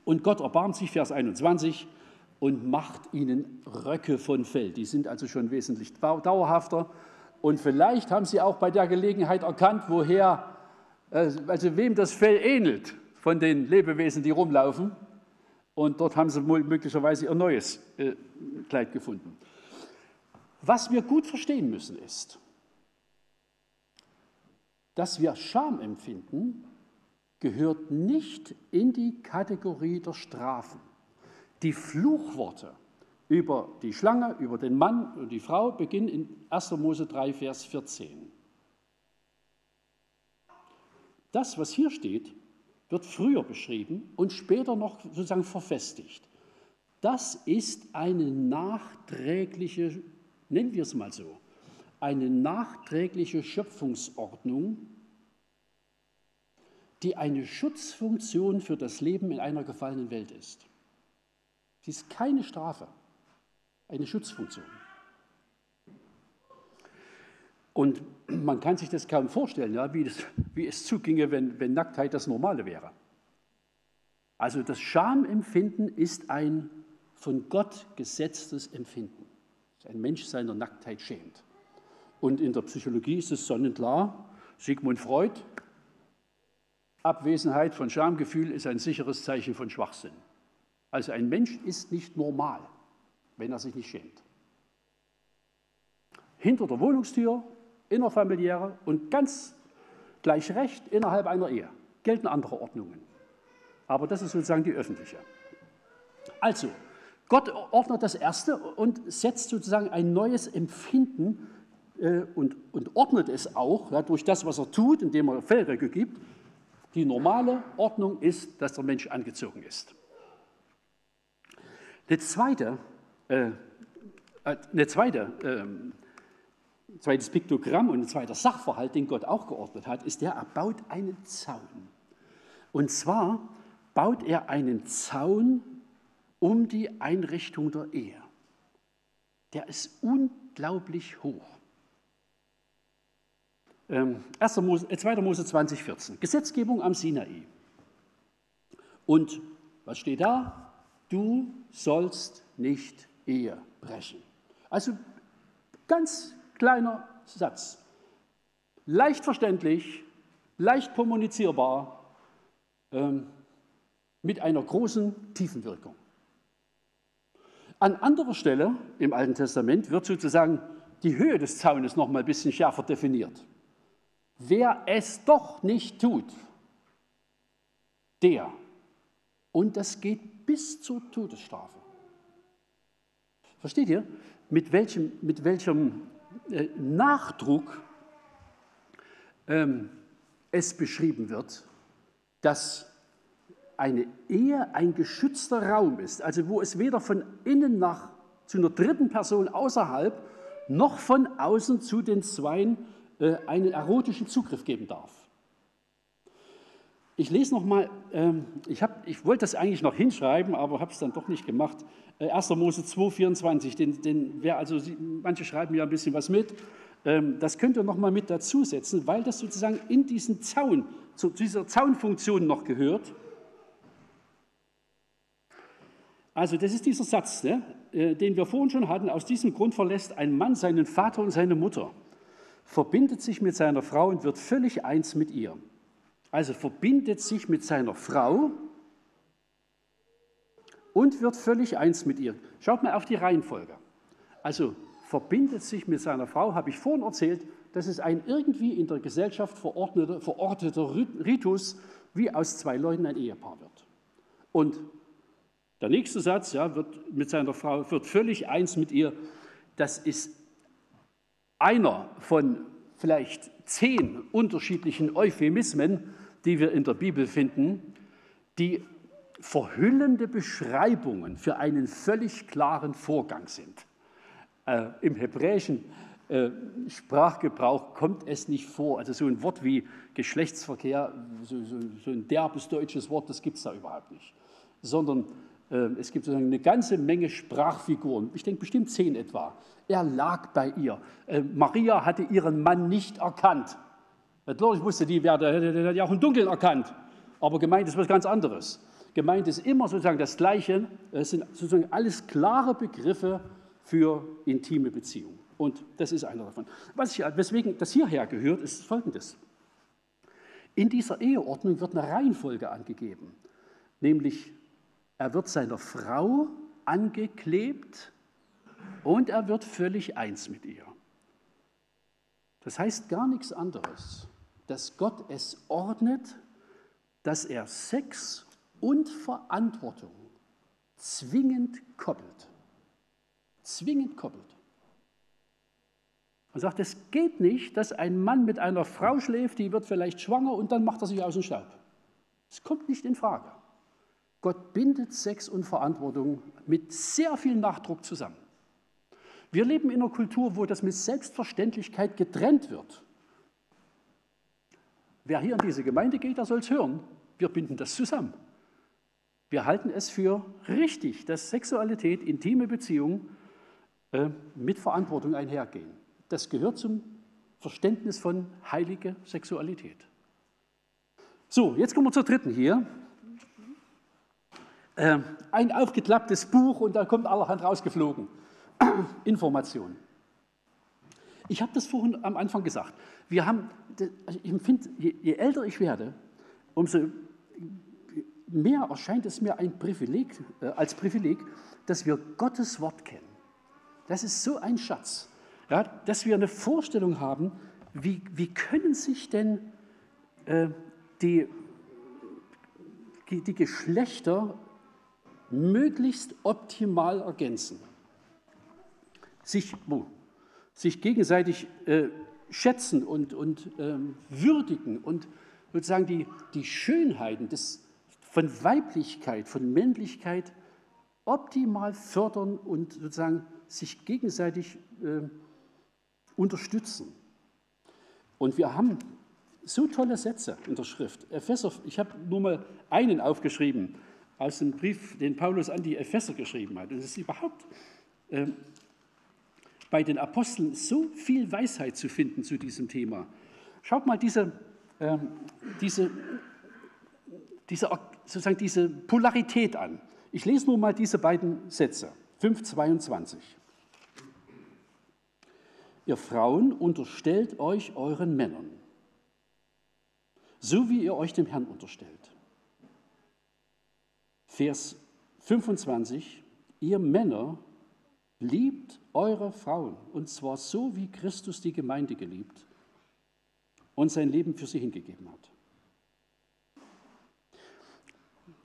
Und Gott erbarmt sich, Vers 21, und macht ihnen Röcke von Fell. Die sind also schon wesentlich dauerhafter. Und vielleicht haben sie auch bei der Gelegenheit erkannt, woher, äh, also wem das Fell ähnelt von den Lebewesen, die rumlaufen. Und dort haben sie möglicherweise ihr neues äh, Kleid gefunden. Was wir gut verstehen müssen ist, dass wir Scham empfinden, gehört nicht in die Kategorie der Strafen. Die Fluchworte über die Schlange, über den Mann und die Frau beginnen in 1. Mose 3, Vers 14. Das, was hier steht, wird früher beschrieben und später noch sozusagen verfestigt. Das ist eine nachträgliche, nennen wir es mal so, eine nachträgliche Schöpfungsordnung, die eine Schutzfunktion für das Leben in einer gefallenen Welt ist. Sie ist keine Strafe, eine Schutzfunktion. Und man kann sich das kaum vorstellen, ja, wie, das, wie es zuginge, wenn, wenn Nacktheit das Normale wäre. Also das Schamempfinden ist ein von Gott gesetztes Empfinden. Ein Mensch seiner Nacktheit schämt. Und in der Psychologie ist es sonnenklar, Sigmund Freud, Abwesenheit von Schamgefühl ist ein sicheres Zeichen von Schwachsinn. Also ein Mensch ist nicht normal, wenn er sich nicht schämt. Hinter der Wohnungstür, innerfamiliäre und ganz gleich Recht innerhalb einer Ehe gelten andere Ordnungen. Aber das ist sozusagen die öffentliche. Also, Gott ordnet das Erste und setzt sozusagen ein neues Empfinden und, und ordnet es auch ja, durch das, was er tut, indem er Fellröcke gibt. Die normale Ordnung ist, dass der Mensch angezogen ist. Eine zweite, äh, eine zweite, äh, zweites Piktogramm und ein zweiter Sachverhalt, den Gott auch geordnet hat, ist der, er baut einen Zaun. Und zwar baut er einen Zaun um die Einrichtung der Ehe. Der ist unglaublich hoch. Ähm, 1. Mose, 2. Äh, Mose 20, 14. Gesetzgebung am Sinai. Und was steht da? Du sollst nicht Ehe brechen. Also ganz kleiner Satz. Leicht verständlich, leicht kommunizierbar, ähm, mit einer großen Tiefenwirkung. An anderer Stelle im Alten Testament wird sozusagen die Höhe des Zaunes noch mal ein bisschen schärfer definiert. Wer es doch nicht tut, der, und das geht bis zur Todesstrafe. Versteht ihr, mit welchem, mit welchem äh, Nachdruck ähm, es beschrieben wird, dass eine Ehe ein geschützter Raum ist, also wo es weder von innen nach zu einer dritten Person außerhalb noch von außen zu den Zweien einen erotischen Zugriff geben darf. Ich lese noch mal, ähm, ich, hab, ich wollte das eigentlich noch hinschreiben, aber habe es dann doch nicht gemacht. Äh, 1. Mose 2, 24, den, den, also, manche schreiben ja ein bisschen was mit, ähm, das könnt ihr noch mal mit dazusetzen, weil das sozusagen in diesen Zaun, zu dieser Zaunfunktion noch gehört. Also das ist dieser Satz, ne, äh, den wir vorhin schon hatten. Aus diesem Grund verlässt ein Mann seinen Vater und seine Mutter, verbindet sich mit seiner Frau und wird völlig eins mit ihr. Also verbindet sich mit seiner Frau und wird völlig eins mit ihr. Schaut mal auf die Reihenfolge. Also verbindet sich mit seiner Frau, habe ich vorhin erzählt, das ist ein irgendwie in der Gesellschaft verordneter, verorteter Ritus, wie aus zwei Leuten ein Ehepaar wird. Und der nächste Satz ja, wird mit seiner Frau, wird völlig eins mit ihr. Das ist einer von vielleicht zehn unterschiedlichen Euphemismen, die wir in der Bibel finden, die verhüllende Beschreibungen für einen völlig klaren Vorgang sind. Äh, Im hebräischen äh, Sprachgebrauch kommt es nicht vor. Also so ein Wort wie Geschlechtsverkehr, so, so, so ein derbes deutsches Wort, das gibt es da überhaupt nicht. Sondern ähm, es gibt eine ganze Menge Sprachfiguren, ich denke bestimmt zehn etwa. Er lag bei ihr. Ähm, Maria hatte ihren Mann nicht erkannt. Natürlich wusste die, wer der hätte ja auch im Dunkeln erkannt. Aber gemeint ist was ganz anderes. Gemeint ist immer sozusagen das Gleiche. Es sind sozusagen alles klare Begriffe für intime Beziehungen. Und das ist einer davon. Was ich, weswegen das hierher gehört, ist folgendes. In dieser Eheordnung wird eine Reihenfolge angegeben, nämlich er wird seiner Frau angeklebt und er wird völlig eins mit ihr. Das heißt gar nichts anderes, dass Gott es ordnet, dass er Sex und Verantwortung zwingend koppelt. Zwingend koppelt. Und sagt, es geht nicht, dass ein Mann mit einer Frau schläft, die wird vielleicht schwanger und dann macht er sich aus dem Staub. Es kommt nicht in Frage. Gott bindet Sex und Verantwortung mit sehr viel Nachdruck zusammen. Wir leben in einer Kultur, wo das mit Selbstverständlichkeit getrennt wird. Wer hier in diese Gemeinde geht, der soll es hören. Wir binden das zusammen. Wir halten es für richtig, dass Sexualität, intime Beziehungen äh, mit Verantwortung einhergehen. Das gehört zum Verständnis von heiliger Sexualität. So, jetzt kommen wir zur dritten hier. Äh, ein aufgeklapptes Buch und da kommt allerhand rausgeflogen. [CLEARS THROAT] Information. Ich habe das vorhin am Anfang gesagt. Wir haben, also ich empfinde, je, je älter ich werde, umso mehr erscheint es mir ein Privileg, äh, als Privileg, dass wir Gottes Wort kennen. Das ist so ein Schatz, ja, dass wir eine Vorstellung haben, wie, wie können sich denn äh, die, die Geschlechter möglichst optimal ergänzen. Sich, sich gegenseitig äh, schätzen und, und ähm, würdigen und sozusagen die, die Schönheiten des, von Weiblichkeit, von Männlichkeit optimal fördern und sozusagen sich gegenseitig äh, unterstützen. Und wir haben so tolle Sätze in der Schrift. Epheser, ich habe nur mal einen aufgeschrieben aus dem Brief, den Paulus an die Epheser geschrieben hat. Und es ist überhaupt äh, bei den Aposteln so viel Weisheit zu finden zu diesem Thema. Schaut mal diese, äh, diese, diese, sozusagen diese Polarität an. Ich lese nur mal diese beiden Sätze, 5,22. Ihr Frauen unterstellt euch euren Männern, so wie ihr euch dem Herrn unterstellt. Vers 25, ihr Männer liebt eure Frauen, und zwar so, wie Christus die Gemeinde geliebt und sein Leben für sie hingegeben hat.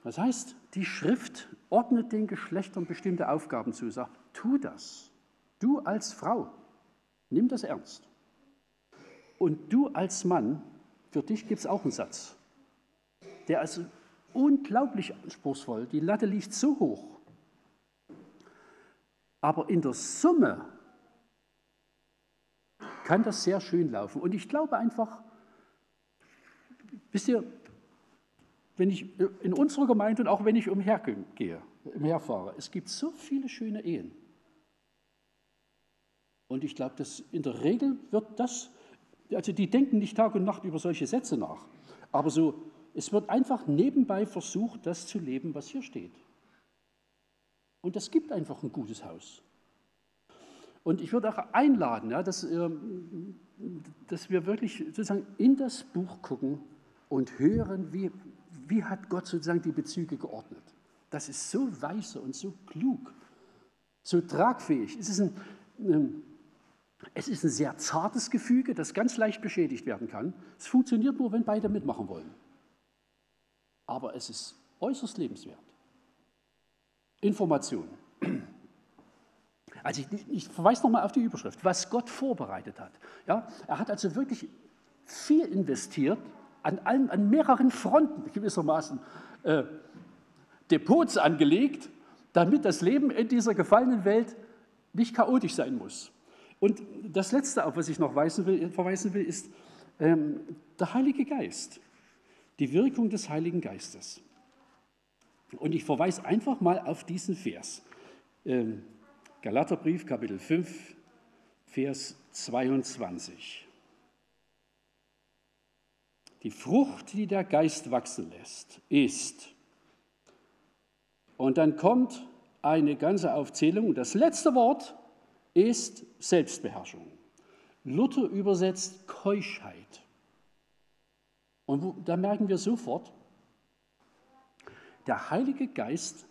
Das heißt, die Schrift ordnet den Geschlechtern bestimmte Aufgaben zu, sagt, tu das. Du als Frau, nimm das ernst. Und du als Mann, für dich gibt es auch einen Satz, der also unglaublich anspruchsvoll, die Latte liegt so hoch. Aber in der Summe kann das sehr schön laufen. Und ich glaube einfach, wisst ihr, wenn ich in unserer Gemeinde und auch wenn ich umhergehe, umherfahre, es gibt so viele schöne Ehen. Und ich glaube, dass in der Regel wird das, also die denken nicht Tag und Nacht über solche Sätze nach, aber so, es wird einfach nebenbei versucht, das zu leben, was hier steht. Und das gibt einfach ein gutes Haus. Und ich würde auch einladen, ja, dass, ähm, dass wir wirklich sozusagen in das Buch gucken und hören, wie, wie hat Gott sozusagen die Bezüge geordnet. Das ist so weise und so klug, so tragfähig. Es ist ein, ähm, es ist ein sehr zartes Gefüge, das ganz leicht beschädigt werden kann. Es funktioniert nur, wenn beide mitmachen wollen. Aber es ist äußerst lebenswert. Information. Also ich, ich verweise nochmal auf die Überschrift, was Gott vorbereitet hat. Ja, er hat also wirklich viel investiert, an, allen, an mehreren Fronten gewissermaßen äh, Depots angelegt, damit das Leben in dieser gefallenen Welt nicht chaotisch sein muss. Und das Letzte, auf was ich noch will, verweisen will, ist ähm, der Heilige Geist, die Wirkung des Heiligen Geistes. Und ich verweise einfach mal auf diesen Vers. Ähm, Galaterbrief, Kapitel 5, Vers 22. Die Frucht, die der Geist wachsen lässt, ist. Und dann kommt eine ganze Aufzählung. Das letzte Wort ist Selbstbeherrschung. Luther übersetzt Keuschheit. Und da merken wir sofort, der Heilige Geist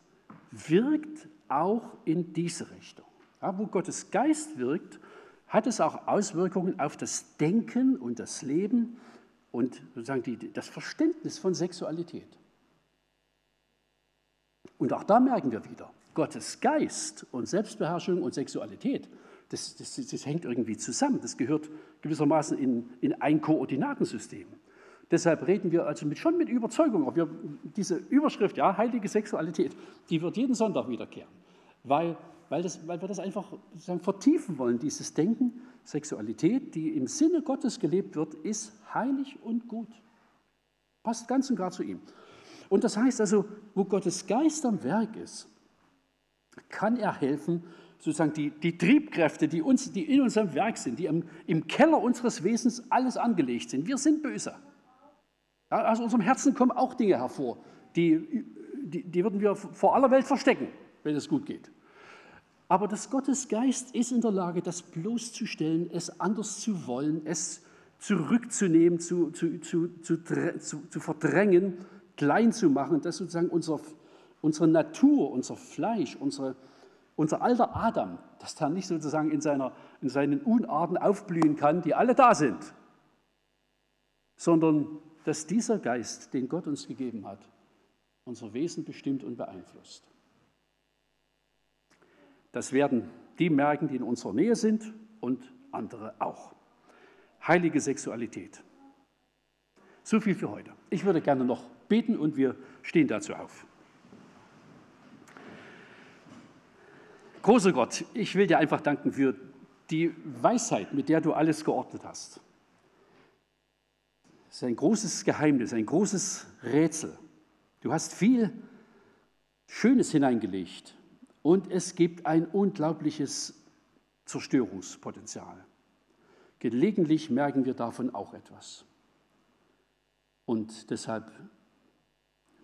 wirkt auch in diese Richtung. Ja, wo Gottes Geist wirkt, hat es auch Auswirkungen auf das Denken und das Leben und sozusagen die, das Verständnis von Sexualität. Und auch da merken wir wieder, Gottes Geist und Selbstbeherrschung und Sexualität, das, das, das hängt irgendwie zusammen. Das gehört gewissermaßen in, in ein Koordinatensystem. Deshalb reden wir also mit, schon mit Überzeugung, wir diese Überschrift, ja, heilige Sexualität, die wird jeden Sonntag wiederkehren, weil, weil, das, weil wir das einfach vertiefen wollen, dieses Denken, Sexualität, die im Sinne Gottes gelebt wird, ist heilig und gut. Passt ganz und gar zu ihm. Und das heißt also, wo Gottes Geist am Werk ist, kann er helfen, sozusagen die, die Triebkräfte, die, uns, die in unserem Werk sind, die im, im Keller unseres Wesens alles angelegt sind. Wir sind böse. Ja, aus unserem Herzen kommen auch Dinge hervor, die, die, die würden wir vor aller Welt verstecken, wenn es gut geht. Aber das Gottesgeist ist in der Lage, das bloßzustellen, es anders zu wollen, es zurückzunehmen, zu, zu, zu, zu, verdrängen, klein zu machen, dass sozusagen unser, unsere Natur, unser Fleisch, unsere, unser alter Adam, dass der nicht sozusagen in, seiner, in seinen Unarten aufblühen kann, die alle da sind, sondern dass dieser Geist, den Gott uns gegeben hat, unser Wesen bestimmt und beeinflusst. Das werden die merken, die in unserer Nähe sind und andere auch. Heilige Sexualität. So viel für heute. Ich würde gerne noch beten und wir stehen dazu auf. Großer Gott, ich will dir einfach danken für die Weisheit, mit der du alles geordnet hast. Es ist ein großes Geheimnis, ein großes Rätsel. Du hast viel Schönes hineingelegt und es gibt ein unglaubliches Zerstörungspotenzial. Gelegentlich merken wir davon auch etwas. Und deshalb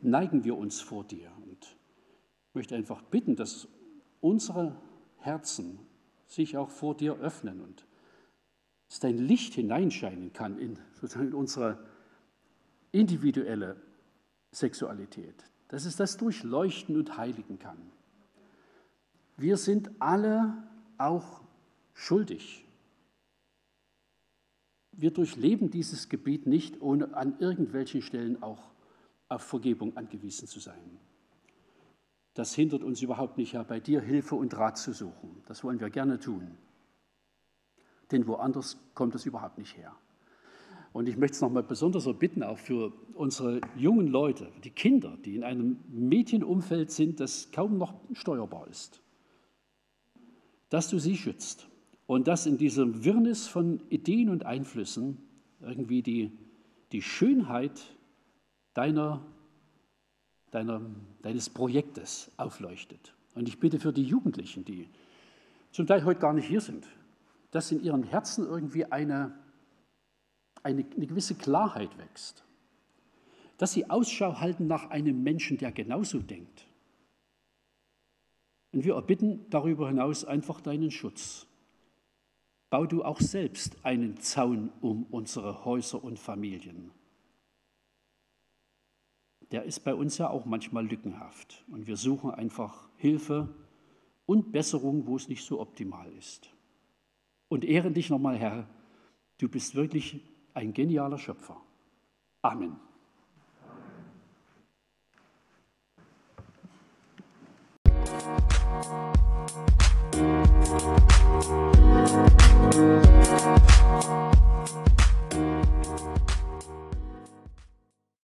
neigen wir uns vor dir und möchte einfach bitten, dass unsere Herzen sich auch vor dir öffnen und dass dein Licht hineinscheinen kann in, sozusagen in unsere individuelle Sexualität, dass es das durchleuchten und heiligen kann. Wir sind alle auch schuldig. Wir durchleben dieses Gebiet nicht, ohne an irgendwelchen Stellen auch auf Vergebung angewiesen zu sein. Das hindert uns überhaupt nicht, Herr, bei dir Hilfe und Rat zu suchen. Das wollen wir gerne tun. Denn woanders kommt es überhaupt nicht her. Und ich möchte es nochmal besonders bitten, auch für unsere jungen Leute, die Kinder, die in einem Medienumfeld sind, das kaum noch steuerbar ist, dass du sie schützt und dass in diesem Wirrnis von Ideen und Einflüssen irgendwie die, die Schönheit deiner deiner, deines Projektes aufleuchtet. Und ich bitte für die Jugendlichen, die zum Teil heute gar nicht hier sind, dass in ihren Herzen irgendwie eine, eine, eine gewisse Klarheit wächst. Dass sie Ausschau halten nach einem Menschen, der genauso denkt. Und wir erbitten darüber hinaus einfach deinen Schutz. Bau du auch selbst einen Zaun um unsere Häuser und Familien der ist bei uns ja auch manchmal lückenhaft. Und wir suchen einfach Hilfe und Besserung, wo es nicht so optimal ist. Und ehren dich nochmal, Herr, du bist wirklich ein genialer Schöpfer. Amen. Amen.